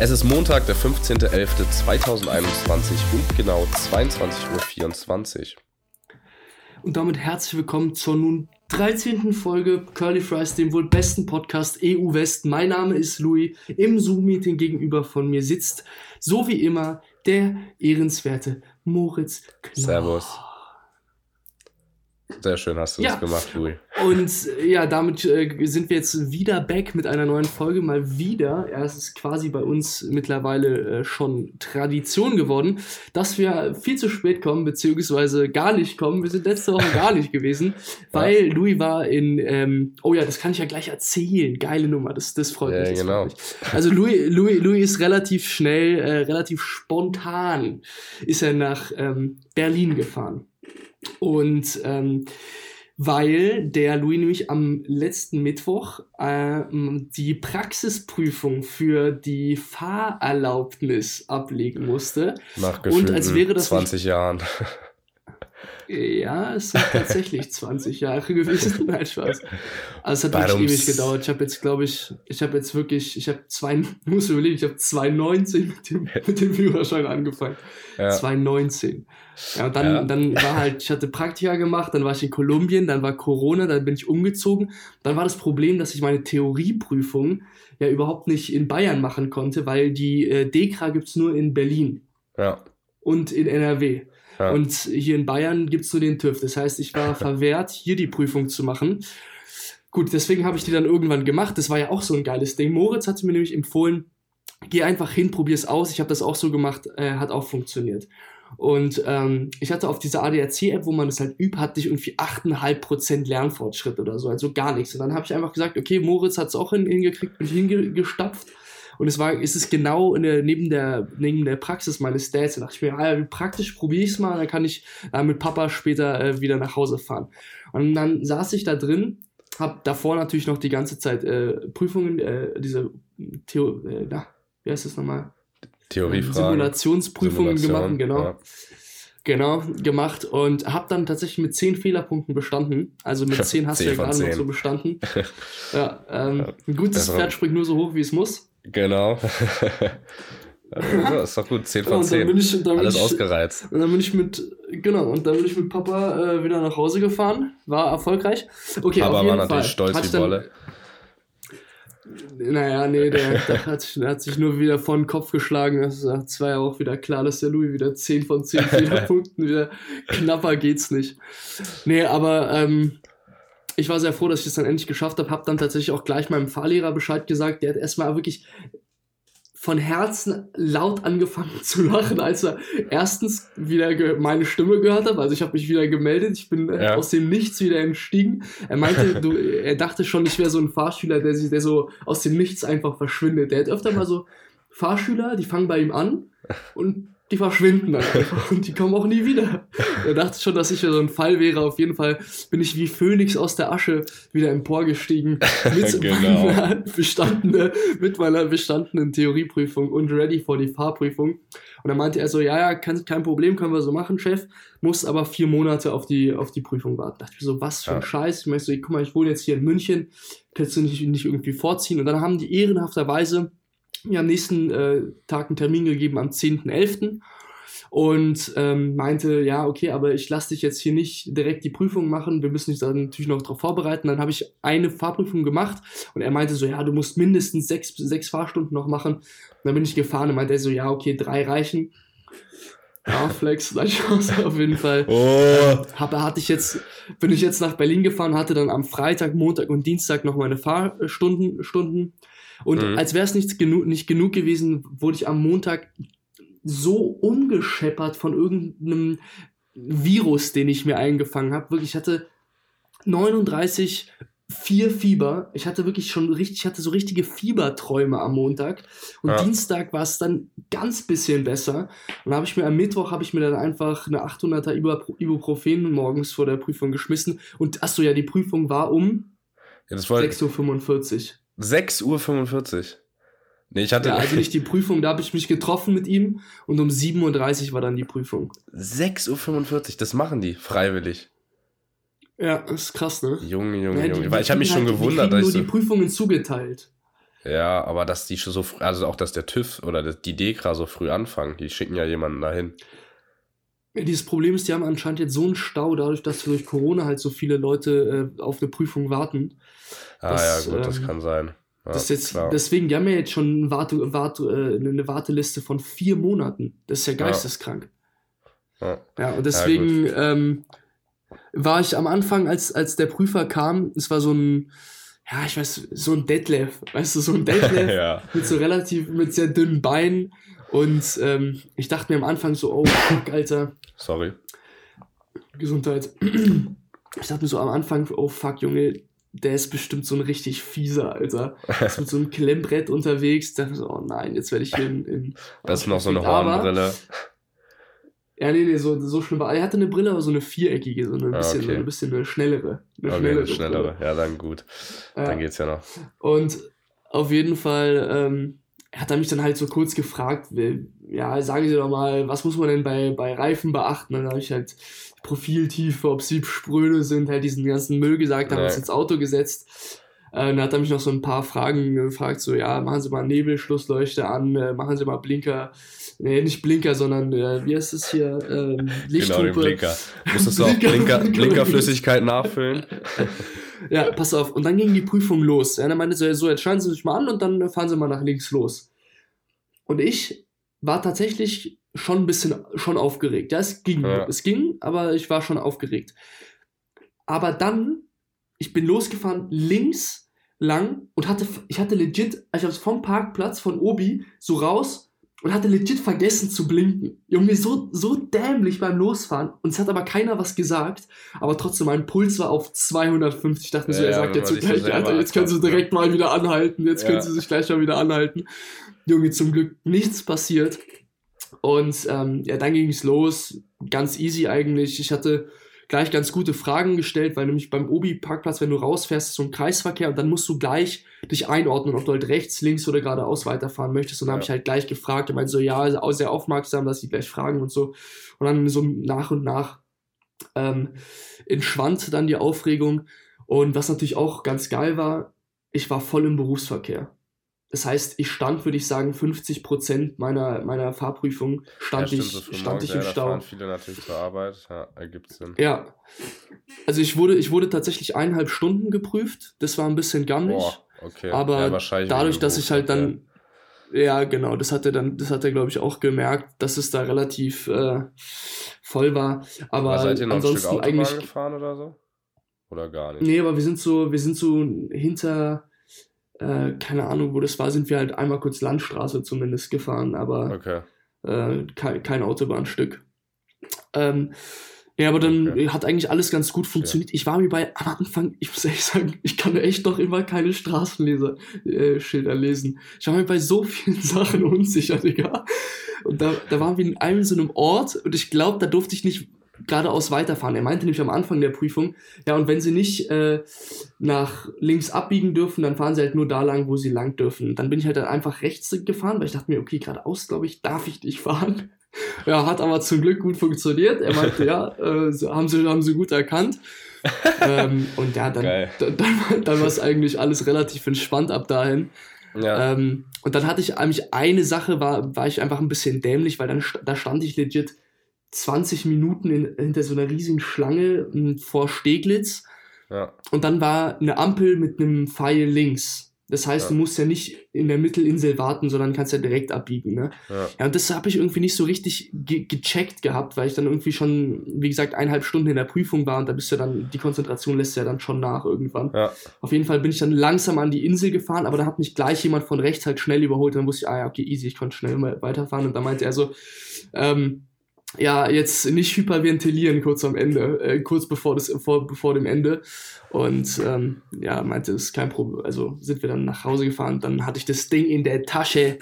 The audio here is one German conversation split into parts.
Es ist Montag, der 15.11.2021 und genau 22.24 Uhr. Und damit herzlich willkommen zur nun 13. Folge Curly Fries, dem wohl besten Podcast EU West. Mein Name ist Louis. Im Zoom-Meeting gegenüber von mir sitzt, so wie immer, der ehrenswerte Moritz Knorr. Servus. Sehr schön hast du ja. das gemacht, Louis. Und ja, damit äh, sind wir jetzt wieder back mit einer neuen Folge. Mal wieder. Ja, es ist quasi bei uns mittlerweile äh, schon Tradition geworden, dass wir viel zu spät kommen, beziehungsweise gar nicht kommen. Wir sind letzte Woche gar nicht gewesen, weil. Louis war in, ähm, oh ja, das kann ich ja gleich erzählen. Geile Nummer, das, das freut ja, mich. Das genau. Mich. Also Louis, Louis, Louis ist relativ schnell, äh, relativ spontan ist er nach ähm, Berlin gefahren. Und ähm, weil der Louis nämlich am letzten Mittwoch äh, die Praxisprüfung für die Fahrerlaubnis ablegen musste. Nach und als wäre das 20 Jahren. Ja, es sind tatsächlich 20 Jahre gewesen. Nein, Spaß. Also es hat wirklich ewig gedauert. Ich habe jetzt, glaube ich, ich habe jetzt wirklich, ich habe zwei, muss überlegen, ich habe 2019 mit dem, mit dem Führerschein angefangen. Ja. 2019. Ja, und dann, ja. dann war halt, ich hatte Praktika gemacht, dann war ich in Kolumbien, dann war Corona, dann bin ich umgezogen. Dann war das Problem, dass ich meine Theorieprüfung ja überhaupt nicht in Bayern machen konnte, weil die äh, DEKRA gibt's nur in Berlin. Ja. Und in NRW. Ja. Und hier in Bayern gibt's nur den TÜV. Das heißt, ich war verwehrt, hier die Prüfung zu machen. Gut, deswegen habe ich die dann irgendwann gemacht. Das war ja auch so ein geiles Ding. Moritz hatte mir nämlich empfohlen, geh einfach hin, probier's aus. Ich habe das auch so gemacht, äh, hat auch funktioniert. Und ähm, ich hatte auf dieser ADAC-App, wo man das halt übt, hatte ich irgendwie 8,5% Lernfortschritt oder so, also gar nichts. Und dann habe ich einfach gesagt, okay, Moritz hat es auch hingekriegt, bin ich hingestapft. Und es war, ist es genau der, neben, der, neben der Praxis meines Dads. Da dachte ich mir, ah, praktisch probiere ich es mal, dann kann ich äh, mit Papa später äh, wieder nach Hause fahren. Und dann saß ich da drin, habe davor natürlich noch die ganze Zeit äh, Prüfungen, äh, diese Theo, äh, na, wie heißt das nochmal? Theoriefragen. Simulationsprüfungen Simulation, gemacht, genau. Ja. Genau, gemacht und habe dann tatsächlich mit 10 Fehlerpunkten bestanden. Also mit 10 hast 10 du ja gerade noch so bestanden. ja, ähm, ein gutes Pferd springt nur so hoch, wie es muss. Genau. ja, ist doch gut, 10 von 10. Ich, Alles ich, ausgereizt. Und dann bin ich mit, genau, und dann bin ich mit Papa äh, wieder nach Hause gefahren. War erfolgreich. Okay, Papa war natürlich Fall. stolz wie Wolle. Naja, nee, der, der, hat, der, hat, sich nur wieder vor den Kopf geschlagen. Das war ja auch wieder klar, dass der Louis wieder 10 von 10 Fehlerpunkten wieder knapper geht's nicht. Nee, aber ähm, ich war sehr froh, dass ich es dann endlich geschafft habe. Hab dann tatsächlich auch gleich meinem Fahrlehrer Bescheid gesagt. Der hat erstmal wirklich von Herzen laut angefangen zu lachen, als er erstens wieder meine Stimme gehört hat. Also ich habe mich wieder gemeldet, ich bin äh, ja. aus dem Nichts wieder entstiegen. Er meinte, du, er dachte schon, ich wäre so ein Fahrschüler, der sich, der so aus dem Nichts einfach verschwindet. Der hat öfter mal so Fahrschüler, die fangen bei ihm an und die verschwinden dann einfach und die kommen auch nie wieder. Er dachte schon, dass ich ja so ein Fall wäre. Auf jeden Fall bin ich wie Phönix aus der Asche wieder emporgestiegen mit, genau. meiner, bestandene, mit meiner bestandenen Theorieprüfung und ready for die Fahrprüfung. Und dann meinte er so, ja, ja, kein, kein Problem, können wir so machen, Chef. Muss aber vier Monate auf die, auf die Prüfung warten. Da dachte ich so, was für ein ja. Scheiß. Ich meine so, guck mal, ich wohne jetzt hier in München, kannst du nicht, nicht irgendwie vorziehen. Und dann haben die ehrenhafterweise mir am nächsten äh, Tag einen Termin gegeben am 10.11. und ähm, meinte, ja, okay, aber ich lasse dich jetzt hier nicht direkt die Prüfung machen, wir müssen dich dann natürlich noch darauf vorbereiten. Dann habe ich eine Fahrprüfung gemacht und er meinte so, ja, du musst mindestens sechs, sechs Fahrstunden noch machen. Und dann bin ich gefahren und meinte er so, ja, okay, drei reichen. Ja, Flex, Chance auf jeden Fall. Oh. Hab, hatte ich jetzt, bin ich jetzt nach Berlin gefahren, hatte dann am Freitag, Montag und Dienstag noch meine Fahrstunden, Stunden. Und mhm. als wäre es nicht, genu nicht genug gewesen, wurde ich am Montag so umgescheppert von irgendeinem Virus, den ich mir eingefangen habe. Wirklich, ich hatte 39 vier Fieber. Ich hatte wirklich schon richtig, ich hatte so richtige Fieberträume am Montag. Und ja. Dienstag war es dann ganz bisschen besser. Und habe ich mir am Mittwoch habe ich mir dann einfach eine 800er Ibuprofen morgens vor der Prüfung geschmissen. Und achso, ja, die Prüfung war um ja, 6.45 Uhr. 6.45 Uhr. Nee, ich hatte. Ja, also nicht die Prüfung, da habe ich mich getroffen mit ihm und um 7.30 Uhr war dann die Prüfung. 6.45 Uhr, das machen die freiwillig. Ja, ist krass, ne? Junge, Junge, ja, die, Junge. Weil ich habe mich schon halt, gewundert. Die kriegen nur die Prüfungen zugeteilt. Ja, aber dass die schon so früh, also auch, dass der TÜV oder die DEKRA so früh anfangen, die schicken ja jemanden dahin. Ja, dieses Problem ist, die haben anscheinend jetzt so einen Stau, dadurch, dass durch Corona halt so viele Leute äh, auf eine Prüfung warten. Ah dass, ja, gut, ähm, das kann sein. Ja, das jetzt, deswegen, die haben ja jetzt schon eine, Warte, Warte, äh, eine Warteliste von vier Monaten. Das ist ja geisteskrank. Ja, ja und deswegen ähm, war ich am Anfang, als, als der Prüfer kam, es war so ein, ja, ich weiß, so ein Deadlift, weißt du, so ein Deadlift ja. mit so relativ, mit sehr dünnen Beinen. Und ähm, ich dachte mir am Anfang so, oh fuck, Alter. Sorry. Gesundheit. Ich dachte mir so am Anfang, oh fuck, Junge, der ist bestimmt so ein richtig fieser, Alter. Ist mit so einem Klemmbrett unterwegs. Da so, oh nein, jetzt werde ich hier in. in das ist noch so eine Hornbrille. Ja, nee, nee, so, so schlimm war. Er hatte eine Brille, aber so eine viereckige, so ein bisschen, okay. so ein bisschen eine schnellere. Eine okay, schnellere, eine schnellere. Ja, dann gut. Ja. Dann geht's ja noch. Und auf jeden Fall ähm, hat er mich dann halt so kurz gefragt, ja, sagen Sie doch mal, was muss man denn bei, bei Reifen beachten? dann habe ich halt Profiltiefe, ob sie spröde sind, halt diesen ganzen Müll gesagt, haben uns ins Auto gesetzt. Äh, dann hat er mich noch so ein paar Fragen gefragt, so, ja, machen Sie mal Nebelschlussleuchte an, äh, machen Sie mal Blinker, nee, nicht Blinker, sondern, äh, wie heißt es hier, ähm, Lichthupe. Genau, den Blinker. Musstest du auch Blinker, Blinkerflüssigkeit nachfüllen? ja, pass auf. Und dann ging die Prüfung los. Ja, dann meinte so, so, jetzt schauen Sie sich mal an und dann fahren Sie mal nach links los. Und ich war tatsächlich schon ein bisschen schon aufgeregt. Ja, es ging. Ja. Es ging, aber ich war schon aufgeregt. Aber dann, ich bin losgefahren links lang und hatte, ich hatte legit, ich habe vom Parkplatz von Obi so raus und hatte legit vergessen zu blinken. Junge, so, so dämlich beim Losfahren. Und es hat aber keiner was gesagt. Aber trotzdem, mein Puls war auf 250. Ich dachte mir so, ja, er sagt jetzt so gleich, Alter, jetzt können sie direkt mal wieder anhalten. Jetzt ja. können sie sich gleich mal wieder anhalten. Junge, zum Glück nichts passiert. Und ähm, ja, dann ging es los. Ganz easy eigentlich. Ich hatte gleich ganz gute Fragen gestellt, weil nämlich beim Obi-Parkplatz, wenn du rausfährst, ist so ein Kreisverkehr und dann musst du gleich dich einordnen, ob du halt rechts, links oder geradeaus weiterfahren möchtest. Und dann ja. habe ich halt gleich gefragt. Er meinte so, ja, sehr aufmerksam, dass sie gleich fragen und so. Und dann so nach und nach ähm, entschwand dann die Aufregung. Und was natürlich auch ganz geil war, ich war voll im Berufsverkehr. Das heißt, ich stand, würde ich sagen, 50 Prozent meiner, meiner Fahrprüfung stand ja, ich, so stand ich im ja, Stau. Da fahren viele natürlich zur Arbeit, ja, ergibt Sinn. Ja. Also ich wurde, ich wurde tatsächlich eineinhalb Stunden geprüft. Das war ein bisschen gammelig. Boah, okay. Aber ja, dadurch, dass ich halt dann. Ja, genau, das hat er dann, das hat er, glaube ich, auch gemerkt, dass es da relativ äh, voll war. Aber, aber seid ihr noch ansonsten ein Stück eigentlich gefahren oder so? Oder gar nicht? Nee, aber wir sind so, wir sind so hinter äh, keine Ahnung, wo das war, sind wir halt einmal kurz Landstraße zumindest gefahren, aber okay. äh, kein, kein Autobahnstück. Ähm, ja, aber dann okay. hat eigentlich alles ganz gut funktioniert. Ich war mir bei am Anfang, ich muss ehrlich sagen, ich kann echt noch immer keine Straßenschilder äh, lesen. Ich war mir bei so vielen Sachen unsicher, Digga. Und da, da waren wir in einem so einem Ort und ich glaube, da durfte ich nicht geradeaus weiterfahren. Er meinte nämlich am Anfang der Prüfung, ja, und wenn sie nicht äh, nach links abbiegen dürfen, dann fahren sie halt nur da lang, wo sie lang dürfen. Dann bin ich halt dann einfach rechts gefahren, weil ich dachte mir, okay, geradeaus, glaube ich, darf ich nicht fahren. Ja, hat aber zum Glück gut funktioniert. Er meinte, ja, äh, haben, sie, haben sie gut erkannt. ähm, und ja, dann, dann, dann, dann war es eigentlich alles relativ entspannt ab dahin. Ja. Ähm, und dann hatte ich eigentlich eine Sache, war, war ich einfach ein bisschen dämlich, weil dann da stand ich legit 20 Minuten in, hinter so einer riesigen Schlange hm, vor Steglitz. Ja. Und dann war eine Ampel mit einem Pfeil links. Das heißt, ja. du musst ja nicht in der Mittelinsel warten, sondern kannst ja direkt abbiegen. Ne? Ja. ja und das habe ich irgendwie nicht so richtig ge gecheckt gehabt, weil ich dann irgendwie schon, wie gesagt, eineinhalb Stunden in der Prüfung war und da bist du dann, die Konzentration lässt ja dann schon nach irgendwann. Ja. Auf jeden Fall bin ich dann langsam an die Insel gefahren, aber da hat mich gleich jemand von rechts halt schnell überholt. Und dann wusste ich, ah ja, okay, easy, ich konnte schnell weiterfahren. Und da meinte er so, ähm, ja, jetzt nicht hyperventilieren kurz am Ende, äh, kurz bevor, das, vor, bevor dem Ende. Und ähm, ja, meinte, das ist kein Problem. Also sind wir dann nach Hause gefahren, dann hatte ich das Ding in der Tasche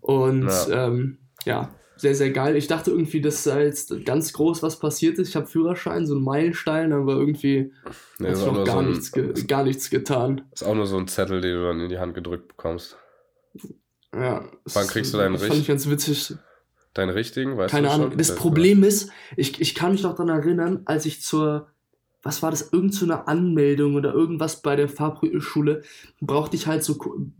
und ja, ähm, ja sehr, sehr geil. Ich dachte irgendwie, dass da jetzt ganz groß was passiert ist. Ich habe Führerschein, so ein Meilenstein, aber irgendwie nee, hat sich noch gar, so ein, nichts gar nichts getan. Ist auch nur so ein Zettel, den du dann in die Hand gedrückt bekommst. Ja. Wann kriegst du deinen Richt? Fand ich ganz witzig. Deinen richtigen, weißt Keine Ahnung. Das, Problem ist, ich, ich kann mich noch daran erinnern, als ich zur was war das, irgend so eine Anmeldung oder irgendwas bei der Fahrschule, brauchte ich halt so,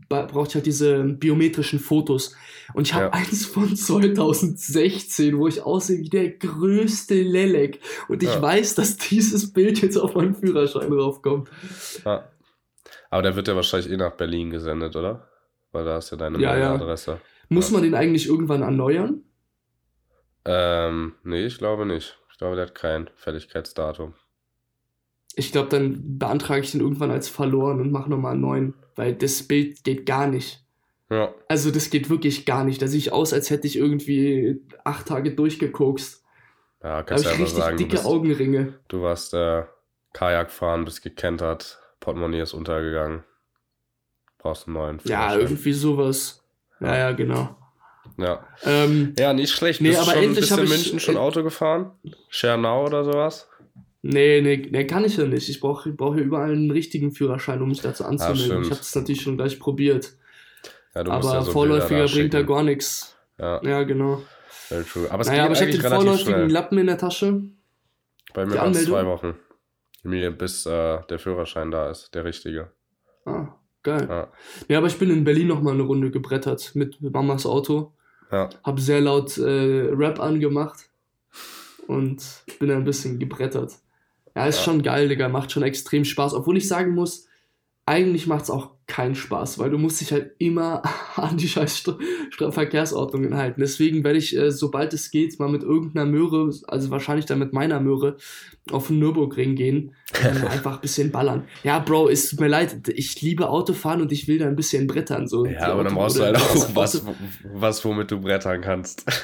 brauchte ich halt diese biometrischen Fotos. Und ich habe ja. eins von 2016, wo ich aussehe wie der größte Lelek. Und ich ja. weiß, dass dieses Bild jetzt auf meinen Führerschein raufkommt. Ja. Aber der wird ja wahrscheinlich eh nach Berlin gesendet, oder? Weil da ist ja deine ja, Adresse. Muss man den eigentlich irgendwann erneuern? Ähm, nee, ich glaube nicht. Ich glaube, der hat kein Fälligkeitsdatum. Ich glaube, dann beantrage ich den irgendwann als verloren und mache nochmal einen neuen, weil das Bild geht gar nicht. Ja. Also das geht wirklich gar nicht. Da sehe ich aus, als hätte ich irgendwie acht Tage durchgekokst. Ja, kannst du ja richtig sagen, dicke du bist, Augenringe. Du warst äh, Kajak fahren, bist gekentert, Portemonnaie ist untergegangen. Brauchst einen neuen. Ja, irgendwie sowas. Ja, ja, genau. Ja. Ähm, ja, nicht schlecht. Nee, Bist aber schon endlich ein bisschen München schon Auto gefahren? Schernau oder sowas? Nee, nee, nee, kann ich ja nicht. Ich brauche brauch hier überall einen richtigen Führerschein, um mich dazu anzumelden. Ah, ich habe es natürlich schon gleich probiert. Ja, aber ja so Vorläufiger bringt da gar nichts. Ja. ja, genau. Very true. Aber es naja, aber ich habe den vorläufigen schnell. Lappen in der Tasche. Bei mir waren es zwei Wochen. Bis äh, der Führerschein da ist, der richtige. Ah, geil. Ja. ja, aber ich bin in Berlin nochmal eine Runde gebrettert mit Mamas Auto. Ja. Hab sehr laut äh, Rap angemacht und bin ein bisschen gebrettert. Ja, ist ja. schon geil, Digga, macht schon extrem Spaß. Obwohl ich sagen muss, eigentlich macht es auch keinen Spaß, weil du musst dich halt immer an die scheiß St Verkehrsordnungen halten. Deswegen werde ich, äh, sobald es geht, mal mit irgendeiner Möhre, also wahrscheinlich dann mit meiner Möhre, auf den Nürburgring gehen und einfach ein bisschen ballern. Ja, Bro, es tut mir leid, ich liebe Autofahren und ich will da ein bisschen brettern. So. Ja, aber dann brauchst du halt auch was, was, womit du brettern kannst.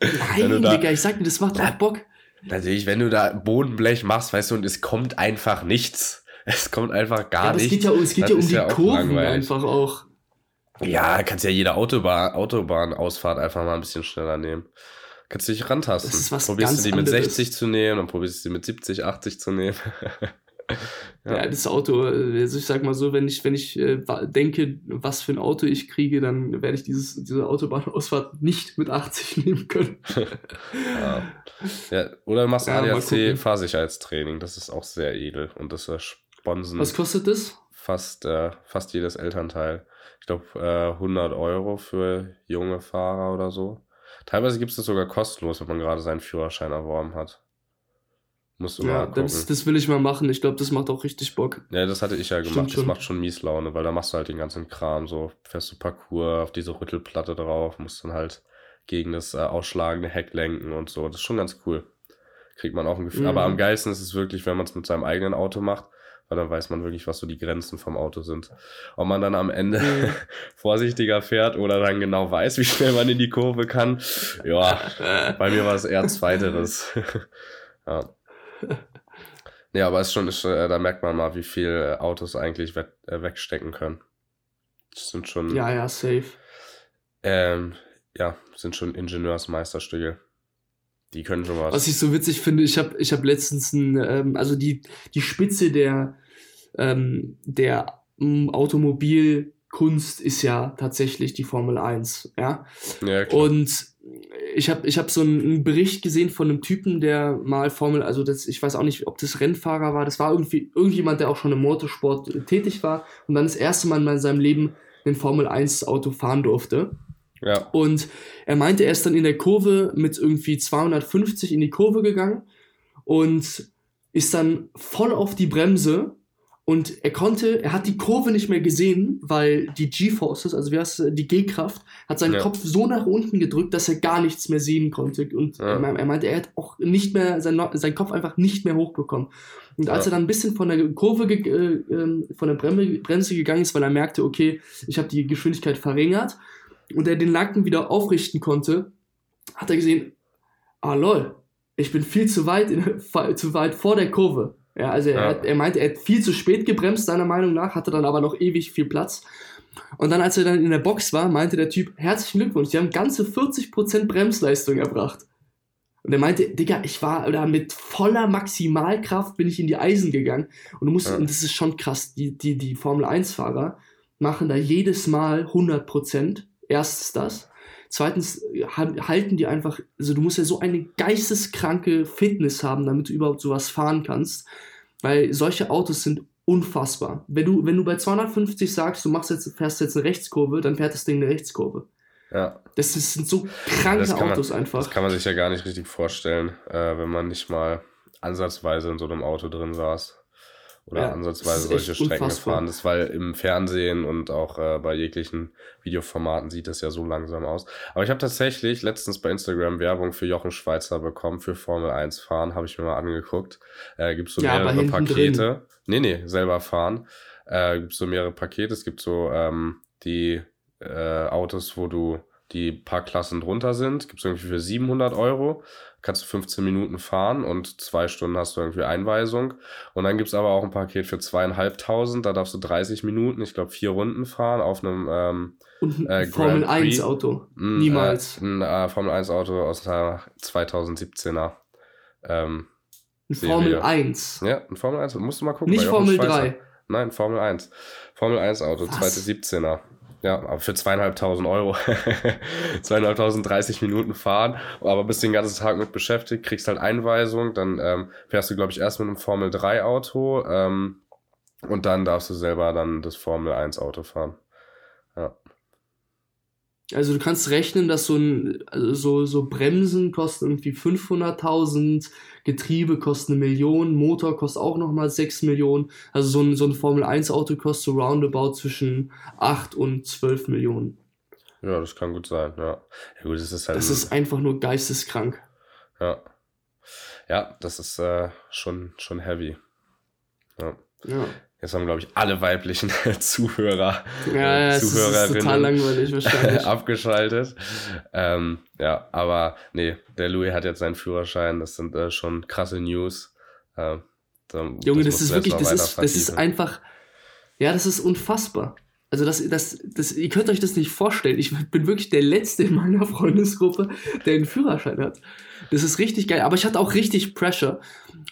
Nein, da, Digga, ich sag dir, das macht auch Bock. Natürlich, wenn du da Bodenblech machst, weißt du, und es kommt einfach nichts. Es kommt einfach gar ja. Es geht ja, es geht ja um die ja Kurven einfach auch. Ja, kannst ja jede Autobahn, Autobahnausfahrt einfach mal ein bisschen schneller nehmen. Kannst du dich rantasten. Das ist was probierst du die mit anderes. 60 zu nehmen und probierst du die mit 70, 80 zu nehmen. ja. ja. das Auto, also ich sag mal so, wenn ich, wenn ich äh, denke, was für ein Auto ich kriege, dann werde ich dieses, diese Autobahnausfahrt nicht mit 80 nehmen können. ja. ja. Oder du machst ja, ADAC Fahrsicherheitstraining, das ist auch sehr edel und das sponsen. Was kostet das? Fast, äh, fast jedes Elternteil. Ich glaube, äh, 100 Euro für junge Fahrer oder so. Teilweise gibt es das sogar kostenlos, wenn man gerade seinen Führerschein erworben hat. Musst du ja, mal gucken. Das, das will ich mal machen. Ich glaube, das macht auch richtig Bock. Ja, das hatte ich ja gemacht. Stimmt das schon. macht schon mies Laune, weil da machst du halt den ganzen Kram so. Fährst du Parcours auf diese Rüttelplatte drauf, musst dann halt gegen das äh, ausschlagende Heck lenken und so. Das ist schon ganz cool. Kriegt man auch ein Gefühl. Mhm. Aber am geilsten ist es wirklich, wenn man es mit seinem eigenen Auto macht weil dann weiß man wirklich, was so die Grenzen vom Auto sind. Ob man dann am Ende mhm. vorsichtiger fährt oder dann genau weiß, wie schnell man in die Kurve kann, ja, bei mir war es eher zweiteres. ja. Ja, aber es ist schon, ist, äh, da merkt man mal, wie viel Autos eigentlich we äh, wegstecken können. Das sind schon. Ja, ja, safe. Ähm, ja, sind schon Ingenieursmeisterstücke. Die können schon was. Was ich so witzig finde, ich habe ich hab letztens ein, ähm, also die, die Spitze der, ähm, der ähm, Automobilkunst ist ja tatsächlich die Formel 1, ja. ja klar. Und ich habe ich hab so einen Bericht gesehen von einem Typen, der mal Formel, also das, ich weiß auch nicht, ob das Rennfahrer war, das war irgendwie irgendjemand, der auch schon im Motorsport tätig war und dann das erste Mal in seinem Leben ein Formel 1 Auto fahren durfte. Ja. Und er meinte, er ist dann in der Kurve mit irgendwie 250 in die Kurve gegangen und ist dann voll auf die Bremse und er konnte, er hat die Kurve nicht mehr gesehen, weil die G-Forces, also wie heißt die G-Kraft, hat seinen ja. Kopf so nach unten gedrückt, dass er gar nichts mehr sehen konnte. Und ja. er, meinte, er hat auch nicht mehr, sein, seinen Kopf einfach nicht mehr hochbekommen. Und als ja. er dann ein bisschen von der Kurve, äh, ähm, von der Bremse gegangen ist, weil er merkte, okay, ich habe die Geschwindigkeit verringert, und er den Nacken wieder aufrichten konnte, hat er gesehen, ah lol, ich bin viel zu weit, in, zu weit vor der Kurve. Ja, also er, ja. er meinte, er hat viel zu spät gebremst, seiner Meinung nach, hatte dann aber noch ewig viel Platz. Und dann, als er dann in der Box war, meinte der Typ, herzlichen Glückwunsch, Sie haben ganze 40% Bremsleistung erbracht. Und er meinte, Digga, ich war da mit voller Maximalkraft bin ich in die Eisen gegangen. Und du musst, ja. und das ist schon krass, die, die, die Formel 1-Fahrer machen da jedes Mal 100%. Erstens das. Zweitens halten die einfach, also du musst ja so eine geisteskranke Fitness haben, damit du überhaupt sowas fahren kannst. Weil solche Autos sind unfassbar. Wenn du, wenn du bei 250 sagst, du machst jetzt, fährst jetzt eine Rechtskurve, dann fährt das Ding eine Rechtskurve. Ja. Das, sind so kranke Autos man, einfach. Das kann man sich ja gar nicht richtig vorstellen, äh, wenn man nicht mal ansatzweise in so einem Auto drin saß. Oder ja, ansatzweise solche Strecken unfassbar. gefahren ist, weil im Fernsehen und auch äh, bei jeglichen Videoformaten sieht das ja so langsam aus. Aber ich habe tatsächlich letztens bei Instagram Werbung für Jochen Schweizer bekommen, für Formel 1 fahren, habe ich mir mal angeguckt. Äh, gibt so ja, mehrere Pakete. Drin. Nee, nee, selber fahren. Äh, gibt so mehrere Pakete. Es gibt so ähm, die äh, Autos, wo du die paar Klassen drunter sind, gibt es irgendwie für 700 Euro kannst du 15 Minuten fahren und zwei Stunden hast du irgendwie Einweisung. Und dann gibt es aber auch ein Paket für zweieinhalbtausend, da darfst du 30 Minuten, ich glaube vier Runden fahren auf einem ähm, und ein äh, Formel 1 Auto. Mm, Niemals. Äh, ein äh, Formel 1 Auto aus der 2017er. Ähm, ein. Formel 1. Ja, ein Formel 1. Musst du mal gucken. Nicht Formel 3. Nein, Formel 1. Formel 1 Auto, Was? zweite 17er. Ja, aber für zweieinhalbtausend Euro. zweieinhalbtausend, 30 Minuten fahren, aber bist den ganzen Tag mit beschäftigt, kriegst halt Einweisung, dann ähm, fährst du, glaube ich, erst mit einem Formel 3 Auto ähm, und dann darfst du selber dann das Formel 1 Auto fahren. Also du kannst rechnen, dass so ein also so, so Bremsen kosten irgendwie 500.000, Getriebe kostet eine Million, Motor kostet auch nochmal 6 Millionen. Also so ein, so ein Formel 1 Auto kostet so roundabout zwischen 8 und 12 Millionen. Ja, das kann gut sein, ja. ja gut, das ist halt. Das ist einfach nur geisteskrank. Ja. Ja, das ist äh, schon, schon heavy. Ja. ja. Jetzt haben, glaube ich, alle weiblichen Zuhörer, ja, ja, Zuhörerinnen abgeschaltet. Ähm, ja, aber nee, der Louis hat jetzt seinen Führerschein. Das sind äh, schon krasse News. Äh, da, Junge, das, das ist wirklich, das ist, das ist einfach, ja, das ist unfassbar. Also das, das, das, ihr könnt euch das nicht vorstellen. Ich bin wirklich der Letzte in meiner Freundesgruppe, der einen Führerschein hat. Das ist richtig geil. Aber ich hatte auch richtig Pressure,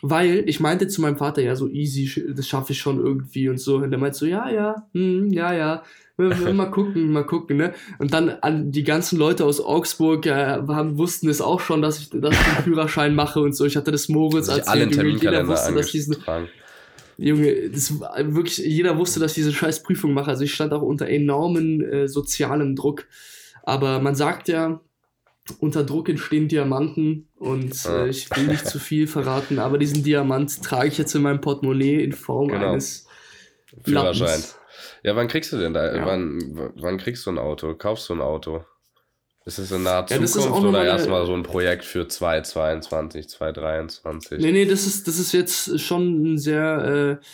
weil ich meinte zu meinem Vater, ja, so easy, das schaffe ich schon irgendwie und so. Und der meinte so, ja, ja, hm, ja, ja. mal gucken, mal gucken, ne? Und dann an die ganzen Leute aus Augsburg äh, haben, wussten es auch schon, dass ich, dass ich den Führerschein mache und so. Ich hatte das Moritz als jeder wusste, dass diesen, Junge, das wirklich, jeder wusste, dass ich diese scheiß Prüfung mache. Also ich stand auch unter enormen äh, sozialem Druck. Aber man sagt ja, unter Druck entstehen Diamanten und äh, ich will nicht zu viel verraten, aber diesen Diamant trage ich jetzt in meinem Portemonnaie in Form genau. eines Führerschein. Ja, wann kriegst du denn da? Ja. Wann, wann kriegst du ein Auto? Kaufst du ein Auto? Ist es in naher ja, Zukunft oder erstmal so ein Projekt für 2022, 2023? Nee, nee, das ist, das ist jetzt schon ein sehr äh,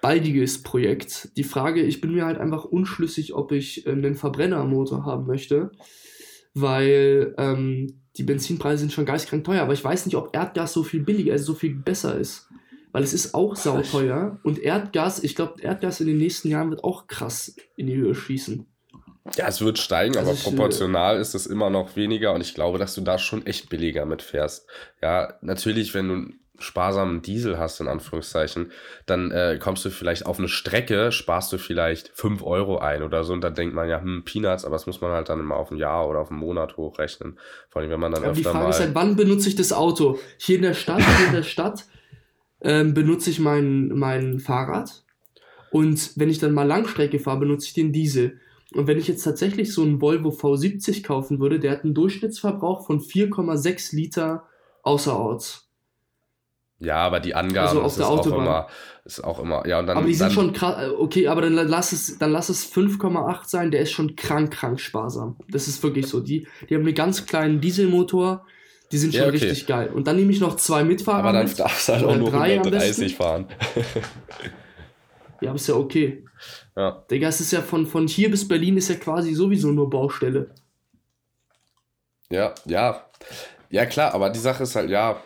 baldiges Projekt. Die Frage, ich bin mir halt einfach unschlüssig, ob ich äh, einen Verbrennermotor haben möchte, weil ähm, die Benzinpreise sind schon geistkrank teuer, aber ich weiß nicht, ob Erdgas so viel billiger, also so viel besser ist. Weil es ist auch sauteuer und Erdgas, ich glaube, Erdgas in den nächsten Jahren wird auch krass in die Höhe schießen. Ja, es wird steigen, also aber ich, proportional ist es immer noch weniger und ich glaube, dass du da schon echt billiger mitfährst. Ja, natürlich, wenn du sparsamen Diesel hast, in Anführungszeichen, dann äh, kommst du vielleicht auf eine Strecke, sparst du vielleicht 5 Euro ein oder so und dann denkt man ja, hm, Peanuts, aber das muss man halt dann immer auf ein Jahr oder auf einen Monat hochrechnen. Vor allem, wenn man dann aber öfter die Frage mal... ist halt, wann benutze ich das Auto? Hier in der Stadt, hier in der Stadt ähm, benutze ich mein, mein Fahrrad und wenn ich dann mal Langstrecke fahre, benutze ich den Diesel. Und wenn ich jetzt tatsächlich so einen Volvo V70 kaufen würde, der hat einen Durchschnittsverbrauch von 4,6 Liter außerorts. Ja, aber die Angaben also auf der ist Autobahn. auch immer, ist auch immer, ja, und dann. Aber die sind schon krass, okay, aber dann lass es, dann lass es 5,8 sein, der ist schon krank, krank sparsam. Das ist wirklich so. Die, die haben einen ganz kleinen Dieselmotor, die sind schon ja, okay. richtig geil. Und dann nehme ich noch zwei Mitfahrer. Aber dann mit, darfst du halt auch nur 130 fahren. ja, ist ja okay. Ja. Digga, es ist ja von, von hier bis Berlin ist ja quasi sowieso nur Baustelle. Ja, ja. Ja, klar, aber die Sache ist halt, ja,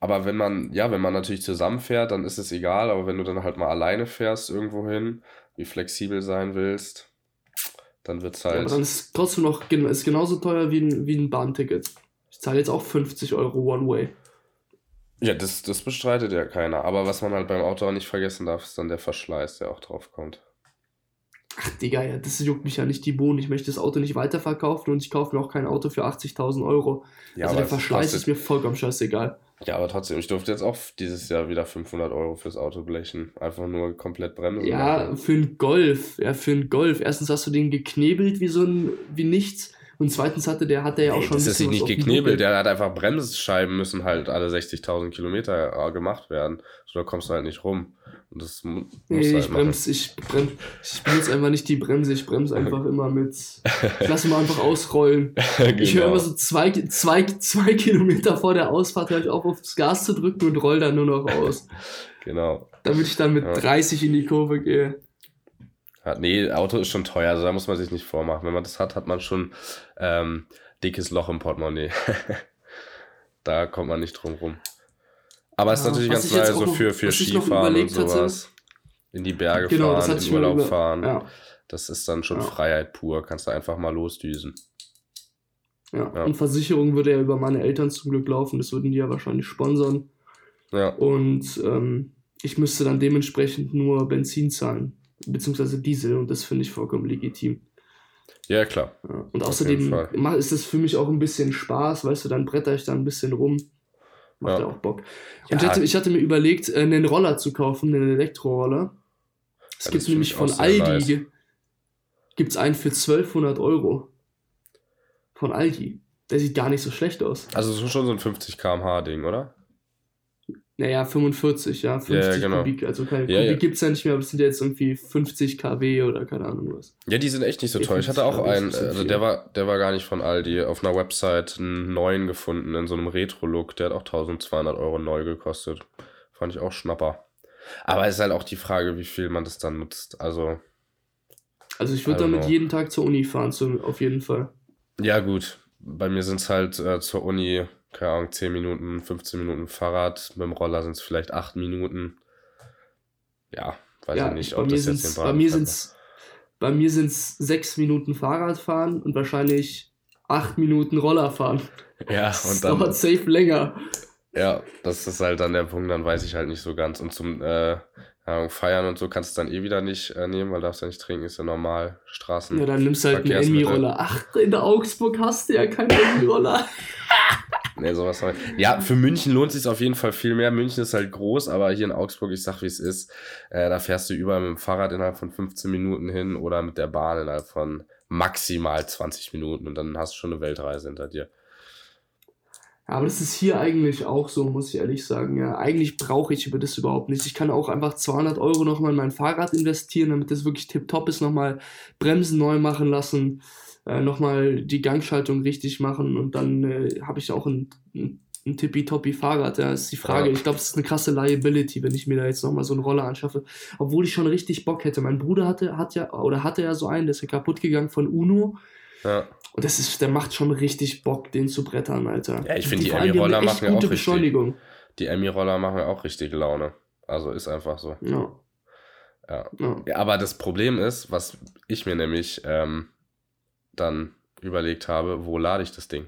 aber wenn man, ja, wenn man natürlich zusammenfährt, dann ist es egal, aber wenn du dann halt mal alleine fährst irgendwo hin, wie flexibel sein willst, dann wird es halt. Ja, aber dann ist es trotzdem noch ist genauso teuer wie ein, wie ein Bahnticket. Ich zahle jetzt auch 50 Euro One Way. Ja, das, das bestreitet ja keiner. Aber was man halt beim Auto auch nicht vergessen darf, ist dann der Verschleiß, der auch drauf kommt. Ach, Digga, ja, das juckt mich ja nicht die Bohnen. Ich möchte das Auto nicht weiterverkaufen und ich kaufe mir auch kein Auto für 80.000 Euro. Ja, also der Verschleiß ist mir vollkommen scheißegal. Ja, aber trotzdem, ich durfte jetzt auch dieses Jahr wieder 500 Euro fürs Auto blechen. Einfach nur komplett bremsen. Ja, machen. für einen Golf. Ja, für einen Golf. Erstens hast du den geknebelt wie so ein, wie nichts. Und zweitens hatte der, hat der ja auch nee, schon. Das ist nicht geknebelt, der hat einfach Bremsscheiben müssen halt alle 60.000 Kilometer äh, gemacht werden. So, da kommst du halt nicht rum. Und das nee, halt ich bremse, ich bremse, ich benutze einfach nicht die Bremse, ich bremse einfach immer mit, ich lasse mal einfach ausrollen. genau. Ich höre immer so zwei, zwei, zwei Kilometer vor der Ausfahrt, höre ich auf, aufs Gas zu drücken und roll dann nur noch aus. genau. Damit ich dann mit ja. 30 in die Kurve gehe. Ja, nee, Auto ist schon teuer, also da muss man sich nicht vormachen. Wenn man das hat, hat man schon ähm, dickes Loch im Portemonnaie. da kommt man nicht drum rum. Aber es ist natürlich ganz nice, so für, für Skifahren und sowas. Hatte, in die Berge genau, fahren, in Urlaub über, fahren. Ja. Das ist dann schon ja. Freiheit pur. Kannst du einfach mal losdüsen. Ja. ja. und Versicherung würde ja über meine Eltern zum Glück laufen. Das würden die ja wahrscheinlich sponsern. Ja. Und ähm, ich müsste dann dementsprechend nur Benzin zahlen, beziehungsweise Diesel. Und das finde ich vollkommen legitim. Ja, klar. Und außerdem ist das für mich auch ein bisschen Spaß, weißt du, dann bretter ich da ein bisschen rum. Macht ja, auch Bock. Und ja. ich, hatte, ich hatte mir überlegt, äh, einen Roller zu kaufen, einen Elektroroller. Es gibt nämlich von Aldi, nice. gibt es einen für 1200 Euro. Von Aldi. Der sieht gar nicht so schlecht aus. Also schon so ein 50 km/h Ding, oder? Naja, 45, ja, 50 ja, genau. Kubik. Also keine ja, Kubik ja. gibt es ja nicht mehr, aber es sind ja jetzt irgendwie 50 kW oder keine Ahnung was. Ja, die sind echt nicht so teuer. Ich hatte auch einen, also der war, der war gar nicht von Aldi, auf einer Website einen neuen gefunden, in so einem Retro-Look. Der hat auch 1200 Euro neu gekostet. Fand ich auch Schnapper. Aber es ist halt auch die Frage, wie viel man das dann nutzt. Also. Also ich würde damit know. jeden Tag zur Uni fahren, so, auf jeden Fall. Ja, gut. Bei mir sind es halt äh, zur Uni keine Ahnung, 10 Minuten, 15 Minuten Fahrrad. Mit dem Roller sind es vielleicht 8 Minuten. Ja, weiß ja, ich nicht, ob das jetzt den Bei mir sind es bei mir sind es 6 Minuten Fahrradfahren und wahrscheinlich 8 Minuten Rollerfahren. Ja, und das dann. dauert safe länger. Ja, das ist halt dann der Punkt, dann weiß ich halt nicht so ganz. Und zum äh, Feiern und so kannst du dann eh wieder nicht äh, nehmen, weil du darfst ja nicht trinken, ist ja normal. Straßen. Ja, dann nimmst du halt einen Emmy-Roller. Ach, in der Augsburg hast du ja keinen Emmy-Roller. nee, sowas halt. Ja, für München lohnt es sich auf jeden Fall viel mehr. München ist halt groß, aber hier in Augsburg, ich sag wie es ist, äh, da fährst du überall mit dem Fahrrad innerhalb von 15 Minuten hin oder mit der Bahn innerhalb von maximal 20 Minuten und dann hast du schon eine Weltreise hinter dir. Aber das ist hier eigentlich auch so, muss ich ehrlich sagen. Ja, eigentlich brauche ich über das überhaupt nicht. Ich kann auch einfach 200 Euro nochmal in mein Fahrrad investieren, damit das wirklich tipptopp ist, nochmal Bremsen neu machen lassen, äh, nochmal die Gangschaltung richtig machen und dann äh, habe ich auch ein, ein, ein tippitoppi Fahrrad. Ja, ist die Frage. Ja. Ich glaube, es ist eine krasse Liability, wenn ich mir da jetzt nochmal so einen Roller anschaffe. Obwohl ich schon richtig Bock hätte. Mein Bruder hatte, hat ja, oder hatte ja so einen, der ist ja kaputt gegangen von Uno. Ja. Und das ist, der macht schon richtig Bock, den zu brettern, Alter. Ja, ich finde die, die Emmy-Roller machen ja auch richtig. Die Emmy-Roller machen ja auch richtig Laune. Also ist einfach so. Ja. Ja. ja. ja. aber das Problem ist, was ich mir nämlich ähm, dann überlegt habe, wo lade ich das Ding?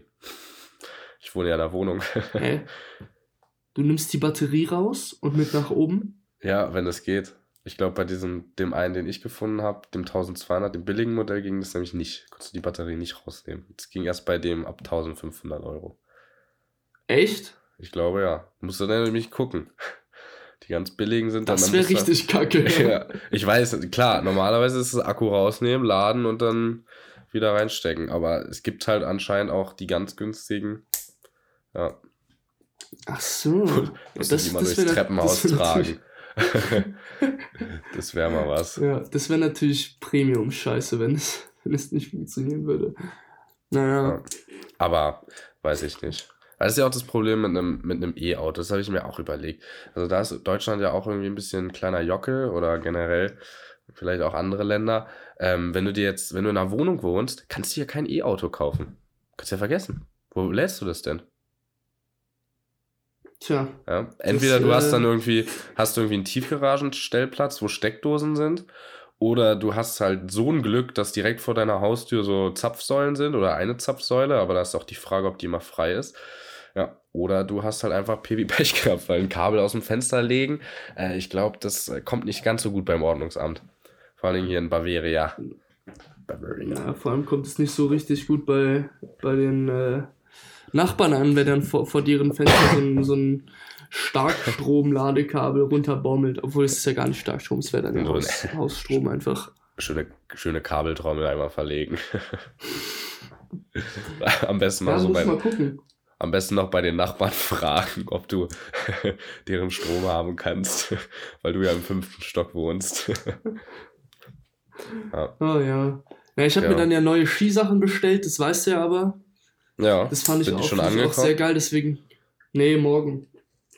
Ich wohne ja in der Wohnung. Hä? Du nimmst die Batterie raus und mit nach oben? Ja, wenn das geht. Ich glaube, bei diesem, dem einen, den ich gefunden habe, dem 1200, dem billigen Modell, ging das nämlich nicht. Konntest du die Batterie nicht rausnehmen. Es ging erst bei dem ab 1500 Euro. Echt? Ich glaube, ja. Musst du dann nämlich gucken. Die ganz billigen sind dann. Das wäre richtig kacke. ja, ich weiß, klar, normalerweise ist es Akku rausnehmen, laden und dann wieder reinstecken. Aber es gibt halt anscheinend auch die ganz günstigen. Ja. Ach so. Muss das, die mal durchs Treppenhaus tragen. das wäre mal was. Ja, das wäre natürlich Premium-Scheiße, wenn es, wenn es nicht funktionieren würde. Naja. Ja, aber weiß ich nicht. Das ist ja auch das Problem mit einem mit einem E-Auto. Das habe ich mir auch überlegt. Also da ist Deutschland ja auch irgendwie ein bisschen ein kleiner Jockel oder generell vielleicht auch andere Länder. Ähm, wenn du dir jetzt, wenn du in einer Wohnung wohnst, kannst du ja kein E-Auto kaufen. Kannst ja vergessen. Wo lädst du das denn? Tja. Ja? Entweder das, du hast dann äh, irgendwie, hast du irgendwie einen Tiefgaragenstellplatz, wo Steckdosen sind, oder du hast halt so ein Glück, dass direkt vor deiner Haustür so Zapfsäulen sind oder eine Zapfsäule, aber da ist auch die Frage, ob die immer frei ist. Ja, oder du hast halt einfach Pipi-Pech gehabt, weil ein Kabel aus dem Fenster legen. Äh, ich glaube, das kommt nicht ganz so gut beim Ordnungsamt. Vor allem hier in Bavaria. Ja, vor allem kommt es nicht so richtig gut bei, bei den äh, Nachbarn an, wenn dann vor, vor deren Fenster so ein, so ein Starkstrom-Ladekabel runterbaumelt, obwohl es ist ja gar nicht Starkstrom, es wäre dann ja Haus, Hausstrom einfach. Schöne, schöne Kabeltrommel einmal verlegen. Am besten ja, so bei, mal gucken. Am besten noch bei den Nachbarn fragen, ob du deren Strom haben kannst, weil du ja im fünften Stock wohnst. Ja. Oh ja. Ja, ich habe ja. mir dann ja neue Skisachen bestellt, das weißt du ja aber. Ja. Das fand ich, auch, schon auch sehr geil, deswegen. Nee, morgen.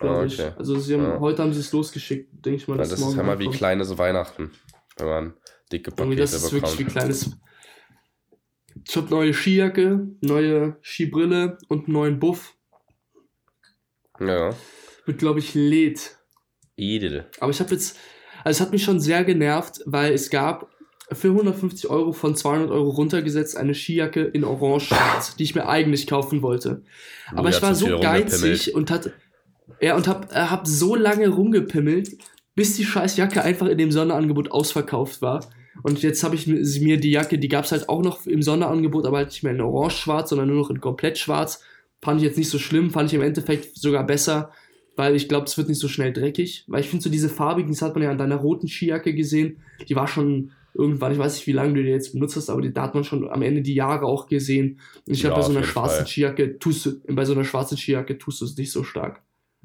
Ah, okay. Also sie haben, ja. heute haben sie es losgeschickt, denke ich mal. Das ist ja mal wie kleines Weihnachten, wenn man dicke Pakete das ist bekommt. Wirklich wie kleines. Ich habe neue Skijacke, neue Skibrille und einen neuen Buff. Ja. Wird, glaube ich, Led. Edel. Aber ich habe jetzt, also es hat mich schon sehr genervt, weil es gab für 150 Euro von 200 Euro runtergesetzt eine Skijacke in orange-schwarz, die ich mir eigentlich kaufen wollte. Aber ich war so geizig und hatte, ja, und hab, äh, hab so lange rumgepimmelt, bis die scheiß Jacke einfach in dem Sonderangebot ausverkauft war. Und jetzt habe ich mir die Jacke, die gab es halt auch noch im Sonderangebot, aber halt nicht mehr in orange-schwarz, sondern nur noch in komplett schwarz. Fand ich jetzt nicht so schlimm, fand ich im Endeffekt sogar besser, weil ich glaube, es wird nicht so schnell dreckig. Weil ich finde so diese farbigen, das hat man ja an deiner roten Skijacke gesehen, die war schon irgendwann, ich weiß nicht, wie lange du die jetzt benutzt hast, aber die, da hat man schon am Ende die Jahre auch gesehen. Und ich ja, glaube, bei so einer schwarzen Skijacke tust du, bei so einer schwarzen Skijacke tust du es nicht so stark.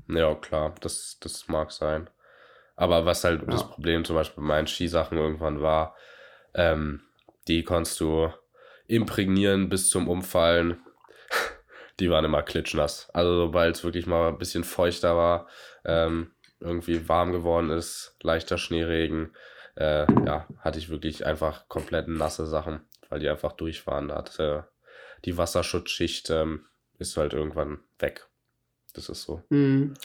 Ja, klar, das, das mag sein. Aber was halt ja. das Problem zum Beispiel bei meinen Skisachen irgendwann war, ähm, die konntest du imprägnieren bis zum Umfallen. die waren immer klitschnass. Also sobald es wirklich mal ein bisschen feuchter war, ähm, irgendwie warm geworden ist, leichter Schneeregen, äh, ja, hatte ich wirklich einfach komplett nasse Sachen, weil die einfach durch waren. Da hatte die Wasserschutzschicht ähm, ist halt irgendwann weg. Das ist so. Mhm.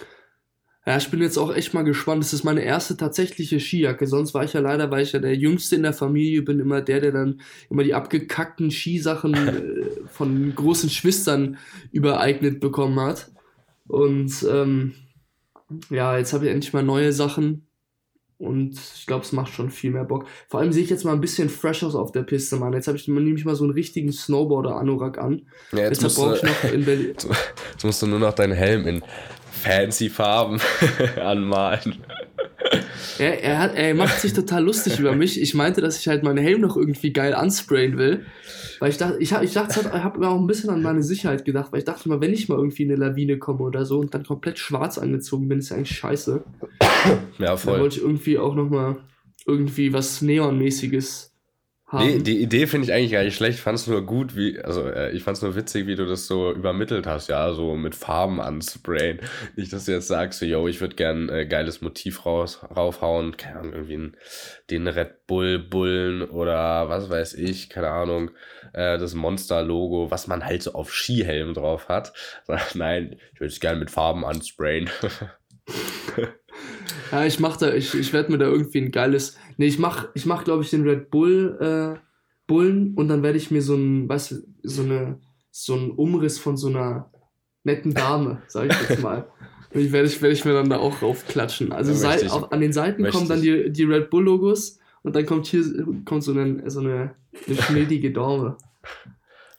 Ja, ich bin jetzt auch echt mal gespannt. Das ist meine erste tatsächliche Skijacke. Sonst war ich ja leider, weil ich ja der Jüngste in der Familie bin, immer der, der dann immer die abgekackten Skisachen äh, von großen Schwestern übereignet bekommen hat. Und ähm, ja, jetzt habe ich endlich mal neue Sachen. Und ich glaube, es macht schon viel mehr Bock. Vor allem sehe ich jetzt mal ein bisschen fresh aus auf der Piste, Mann. Jetzt habe ich nämlich mal so einen richtigen Snowboarder-Anorak an. Ja, jetzt Deshalb brauche ich noch in Berlin. Jetzt musst du nur noch deinen Helm in fancy Farben anmalen. Er, er, hat, er macht sich total lustig über mich. Ich meinte, dass ich halt meinen Helm noch irgendwie geil ansprayen will. Weil ich dachte, ich, ich dachte, ich habe mir auch ein bisschen an meine Sicherheit gedacht, weil ich dachte mal, wenn ich mal irgendwie in eine Lawine komme oder so und dann komplett schwarz angezogen bin, ist ja eigentlich scheiße. Ja, voll. Dann wollte ich irgendwie auch nochmal irgendwie was Neonmäßiges haben. Die, die Idee finde ich eigentlich gar nicht schlecht. Ich fand es nur gut, wie, also äh, ich fand es nur witzig, wie du das so übermittelt hast, ja, so mit Farben ansprayen. Nicht, dass du jetzt sagst, so, yo, ich würde gern äh, geiles Motiv raus, raufhauen, keine Ahnung, irgendwie einen, den Red Bull Bullen oder was weiß ich, keine Ahnung, äh, das Monster-Logo, was man halt so auf Skihelm drauf hat. Nein, ich würde es gerne mit Farben ansprayen. Ja, ich mach da, ich, ich werde mir da irgendwie ein geiles. Nee, ich mach, ich mach, glaube ich, den Red Bull äh, Bullen und dann werde ich mir so ein, weißt du, so eine, so ein Umriss von so einer netten Dame, sag ich jetzt mal. ich werde ich, werd ich mir dann da auch raufklatschen. Also Seit, ich, auch an den Seiten kommen dann die, die Red Bull Logos und dann kommt hier kommt so eine, so eine, eine schnittige Dame.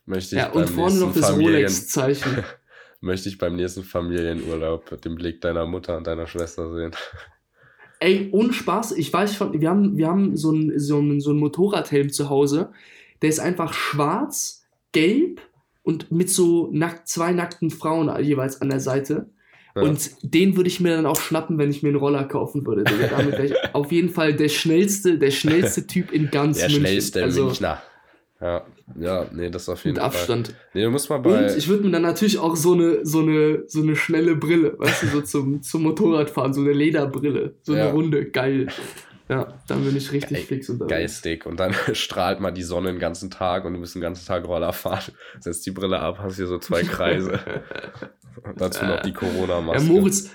Möchte ich ja, und vorne noch das Rolex-Zeichen. möchte ich beim nächsten Familienurlaub den Blick deiner Mutter und deiner Schwester sehen. Ey, ohne Spaß, ich weiß schon, wir haben, wir haben so einen so so ein Motorradhelm zu Hause, der ist einfach schwarz, gelb und mit so nackt, zwei nackten Frauen jeweils an der Seite. Ja. Und den würde ich mir dann auch schnappen, wenn ich mir einen Roller kaufen würde. Damit wäre ich auf jeden Fall der schnellste, der schnellste Typ in ganz der München. Der schnellste also, Münchner. Ja, ja, nee, das auf jeden Mit Fall. Abstand. Nee, du musst mal bei. Und ich würde mir dann natürlich auch so eine, so eine, so eine schnelle Brille, weißt du, so zum, zum Motorradfahren, so eine Lederbrille, so ja. eine Runde, geil. Ja, dann bin ich richtig Geil, fix unterwegs. Geistig. Und dann strahlt mal die Sonne den ganzen Tag und du bist den ganzen Tag Roller fahren. Setzt die Brille ab, hast hier so zwei Kreise. dazu noch die Corona-Maske. Ja, Moritz,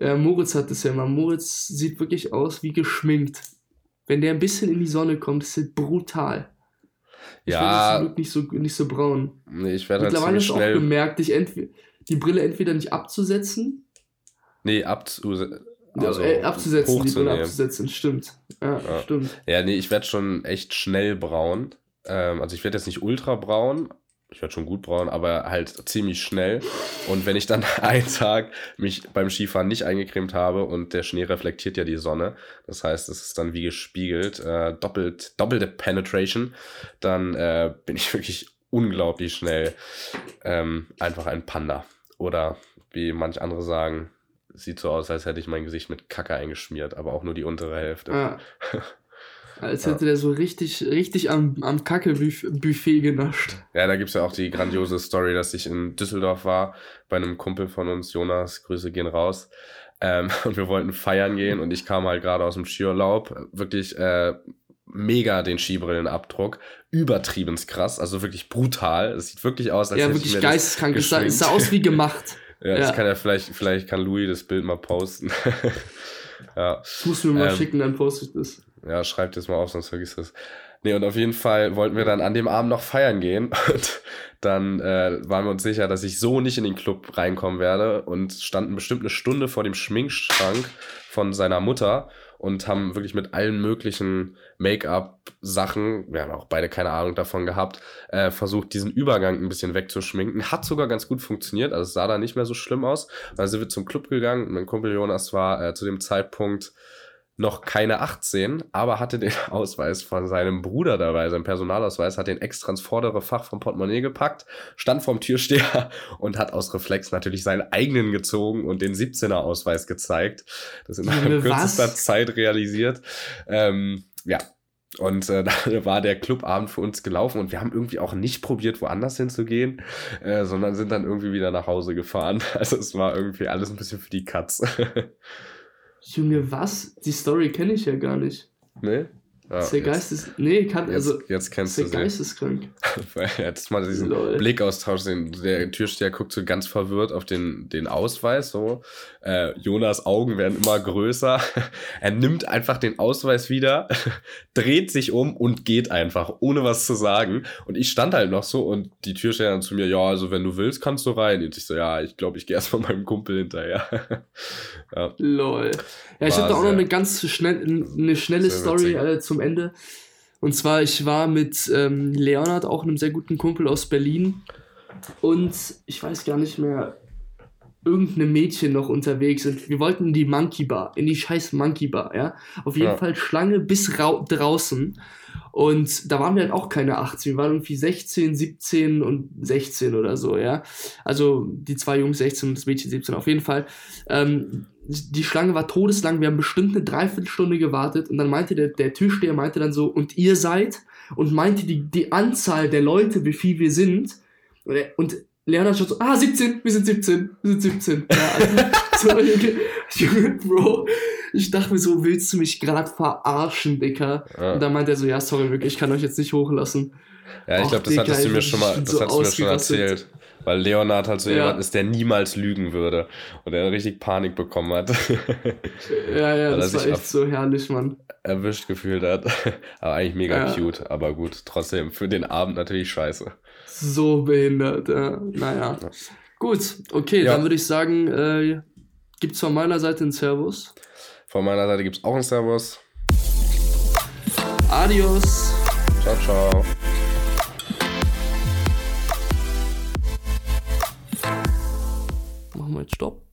ja, Moritz hat das ja immer. Moritz sieht wirklich aus wie geschminkt. Wenn der ein bisschen in die Sonne kommt, ist das brutal. Ich ja. Zum nicht so, nicht so braun. Nee, ich werde halt Mittlerweile ist auch gemerkt, dich die Brille entweder nicht abzusetzen. Nee, abzusetzen. Also äh, abzusetzen, die Brille abzusetzen, stimmt. Ja, ja. stimmt. Ja, nee, ich werde schon echt schnell braun. Ähm, also ich werde jetzt nicht ultra braun, ich werde schon gut braun, aber halt ziemlich schnell. Und wenn ich dann einen Tag mich beim Skifahren nicht eingecremt habe und der Schnee reflektiert ja die Sonne, das heißt, es ist dann wie gespiegelt, äh, doppelt, doppelte Penetration, dann äh, bin ich wirklich unglaublich schnell ähm, einfach ein Panda. Oder wie manch andere sagen, sieht so aus, als hätte ich mein Gesicht mit Kacke eingeschmiert, aber auch nur die untere Hälfte. Ja. Als hätte ja. der so richtig, richtig am, am Kacke-Buffet genascht. Ja, da gibt es ja auch die grandiose Story, dass ich in Düsseldorf war, bei einem Kumpel von uns, Jonas, Grüße gehen raus. Ähm, und wir wollten feiern gehen und ich kam halt gerade aus dem Skiurlaub, wirklich äh, mega den Skibrillenabdruck, übertrieben krass, also wirklich brutal. Es sieht wirklich aus, als ja, hätte wirklich geisteskrank. Es sah, es sah aus wie gemacht. ja, ja, das kann ja vielleicht, vielleicht kann Louis das Bild mal posten. ja. Das musst du mir mal ähm, schicken, dann poste ich das. Ja, schreib das mal auf, sonst vergisst es. Nee, und auf jeden Fall wollten wir dann an dem Abend noch feiern gehen. Und dann äh, waren wir uns sicher, dass ich so nicht in den Club reinkommen werde und standen bestimmt eine Stunde vor dem Schminkschrank von seiner Mutter und haben wirklich mit allen möglichen Make-up-Sachen, wir haben auch beide keine Ahnung davon gehabt, äh, versucht, diesen Übergang ein bisschen wegzuschminken. Hat sogar ganz gut funktioniert, also es sah da nicht mehr so schlimm aus. Dann sind wir zum Club gegangen. Mein Kumpel Jonas war äh, zu dem Zeitpunkt noch keine 18, aber hatte den Ausweis von seinem Bruder dabei, sein Personalausweis, hat den extra ins vordere Fach vom Portemonnaie gepackt, stand vorm Türsteher und hat aus Reflex natürlich seinen eigenen gezogen und den 17er Ausweis gezeigt. Das in kürzester Zeit realisiert. Ähm, ja, und äh, da war der Clubabend für uns gelaufen und wir haben irgendwie auch nicht probiert, woanders hinzugehen, äh, sondern sind dann irgendwie wieder nach Hause gefahren. Also es war irgendwie alles ein bisschen für die Katz. Junge, was? Die Story kenne ich ja gar nicht. Nee? Ah, ist der Geistes. Nee, kann. Jetzt, also, jetzt kennst ist du der geisteskrank. jetzt mal diesen Lol. Blickaustausch sehen. Der Türsteher guckt so ganz verwirrt auf den, den Ausweis. So. Äh, Jonas Augen werden immer größer. er nimmt einfach den Ausweis wieder, dreht sich um und geht einfach, ohne was zu sagen. Und ich stand halt noch so und die Türsteher dann zu mir, ja, also wenn du willst, kannst du rein. Und ich so, ja, ich glaube, ich gehe erstmal meinem Kumpel hinterher. ja. Lol. Ja, ich habe da auch noch eine ganz schnell, eine schnelle Story äh, zum Ende. Und zwar, ich war mit ähm, Leonard, auch einem sehr guten Kumpel aus Berlin. Und ich weiß gar nicht mehr, irgendeine Mädchen noch unterwegs und wir wollten in die Monkey Bar, in die scheiß Monkey Bar, ja. Auf jeden ja. Fall Schlange bis draußen. Und da waren wir halt auch keine 18, wir waren irgendwie 16, 17 und 16 oder so, ja. Also die zwei Jungs 16 und das Mädchen 17 auf jeden Fall. Ähm, die Schlange war todeslang, wir haben bestimmt eine Dreiviertelstunde gewartet und dann meinte der, der Türsteher meinte dann so, und ihr seid? Und meinte die, die Anzahl der Leute, wie viel wir sind. Und Leonard schaut so, ah, 17, wir sind 17, wir sind 17. Ja, also, so, Bro, ich dachte mir so, willst du mich gerade verarschen, Dicker? Ja. Und dann meinte er so, ja, sorry, wirklich, ich kann euch jetzt nicht hochlassen. Ja, ich glaube, das hattest du mir schon mal, das so hattest du mir schon erzählt. Weil Leonard halt so ja. jemand ist, der niemals lügen würde. Und der richtig Panik bekommen hat. ja, ja, das war echt so herrlich, Mann. Erwischt gefühlt hat. Aber eigentlich mega ja. cute. Aber gut, trotzdem für den Abend natürlich scheiße. So behindert, ja. Naja. Ja. Gut, okay, dann würde ich sagen, äh, gibt es von meiner Seite einen Servus. Von meiner Seite gibt es auch einen Servus. Adios. Ciao, ciao. Machen wir jetzt Stopp.